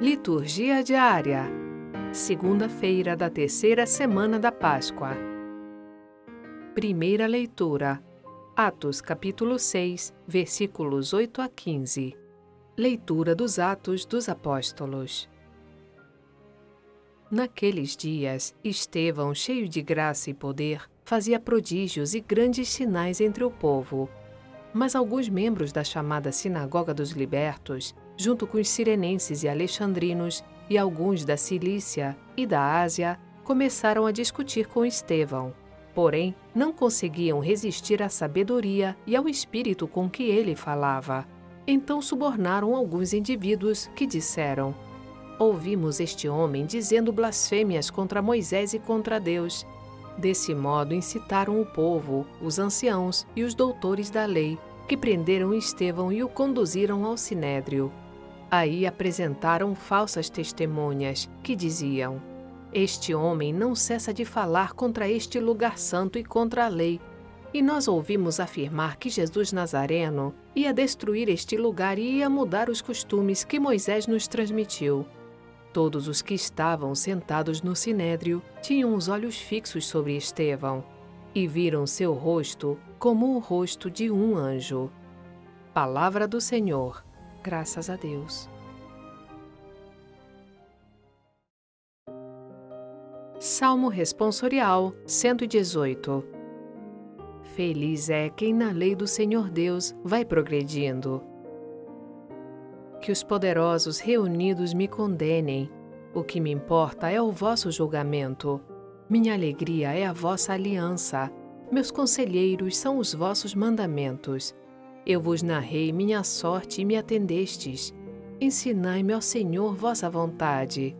Liturgia diária. Segunda-feira da terceira semana da Páscoa. Primeira leitura. Atos capítulo 6, versículos 8 a 15. Leitura dos Atos dos Apóstolos. Naqueles dias, Estevão, cheio de graça e poder, fazia prodígios e grandes sinais entre o povo. Mas alguns membros da chamada Sinagoga dos Libertos, junto com os sirenenses e alexandrinos e alguns da Cilícia e da Ásia, começaram a discutir com Estevão. Porém, não conseguiam resistir à sabedoria e ao espírito com que ele falava. Então subornaram alguns indivíduos que disseram: Ouvimos este homem dizendo blasfêmias contra Moisés e contra Deus. Desse modo incitaram o povo, os anciãos e os doutores da lei, que prenderam Estevão e o conduziram ao sinédrio. Aí apresentaram falsas testemunhas, que diziam: Este homem não cessa de falar contra este lugar santo e contra a lei. E nós ouvimos afirmar que Jesus Nazareno ia destruir este lugar e ia mudar os costumes que Moisés nos transmitiu. Todos os que estavam sentados no sinédrio tinham os olhos fixos sobre Estevão e viram seu rosto como o rosto de um anjo. Palavra do Senhor. Graças a Deus. Salmo Responsorial 118 Feliz é quem na lei do Senhor Deus vai progredindo. Que os poderosos reunidos me condenem. O que me importa é o vosso julgamento. Minha alegria é a vossa aliança. Meus conselheiros são os vossos mandamentos. Eu vos narrei minha sorte e me atendestes. Ensinai-me, ó Senhor, vossa vontade.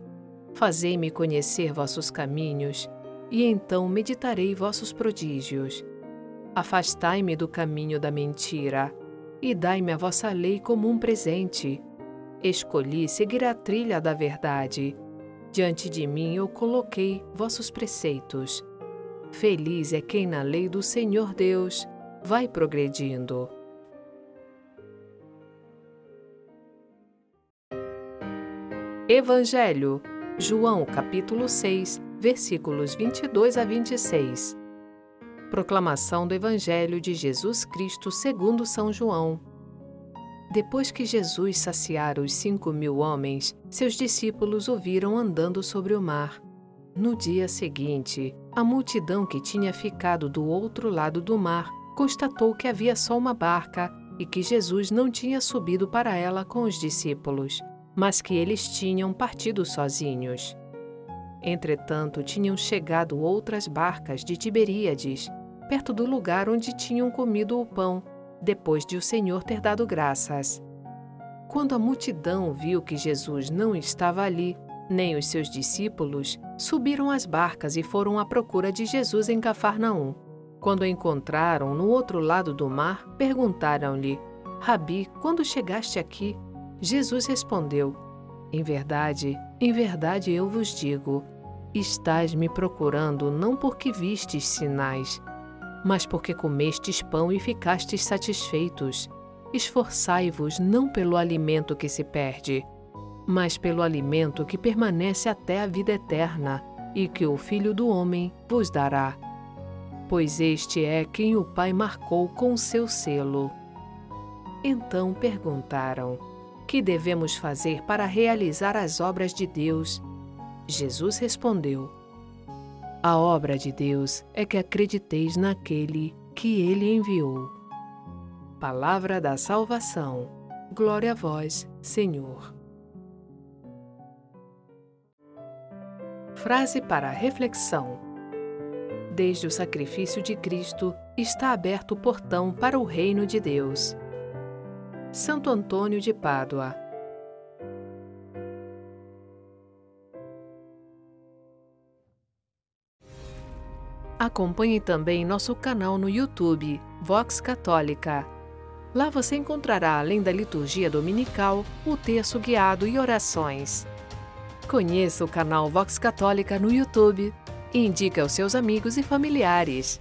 Fazei-me conhecer vossos caminhos, e então meditarei vossos prodígios. Afastai-me do caminho da mentira, e dai-me a vossa lei como um presente. Escolhi seguir a trilha da verdade. Diante de mim eu coloquei vossos preceitos. Feliz é quem na lei do Senhor Deus vai progredindo. Evangelho, João capítulo 6, versículos 22 a 26. Proclamação do Evangelho de Jesus Cristo segundo São João. Depois que Jesus saciara os cinco mil homens, seus discípulos o viram andando sobre o mar. No dia seguinte, a multidão que tinha ficado do outro lado do mar constatou que havia só uma barca e que Jesus não tinha subido para ela com os discípulos mas que eles tinham partido sozinhos. Entretanto, tinham chegado outras barcas de Tiberíades, perto do lugar onde tinham comido o pão, depois de o Senhor ter dado graças. Quando a multidão viu que Jesus não estava ali, nem os seus discípulos, subiram às barcas e foram à procura de Jesus em Cafarnaum. Quando o encontraram no outro lado do mar, perguntaram-lhe: Rabi, quando chegaste aqui? Jesus respondeu: Em verdade, em verdade eu vos digo, estás me procurando não porque vistes sinais, mas porque comestes pão e ficastes satisfeitos. Esforçai-vos não pelo alimento que se perde, mas pelo alimento que permanece até a vida eterna e que o Filho do Homem vos dará. Pois este é quem o Pai marcou com seu selo. Então perguntaram: que devemos fazer para realizar as obras de Deus? Jesus respondeu: A obra de Deus é que acrediteis naquele que ele enviou. Palavra da salvação. Glória a vós, Senhor. Frase para reflexão. Desde o sacrifício de Cristo está aberto o portão para o reino de Deus. Santo Antônio de Pádua. Acompanhe também nosso canal no YouTube, Vox Católica. Lá você encontrará, além da liturgia dominical, o texto guiado e orações. Conheça o canal Vox Católica no YouTube e indique aos seus amigos e familiares.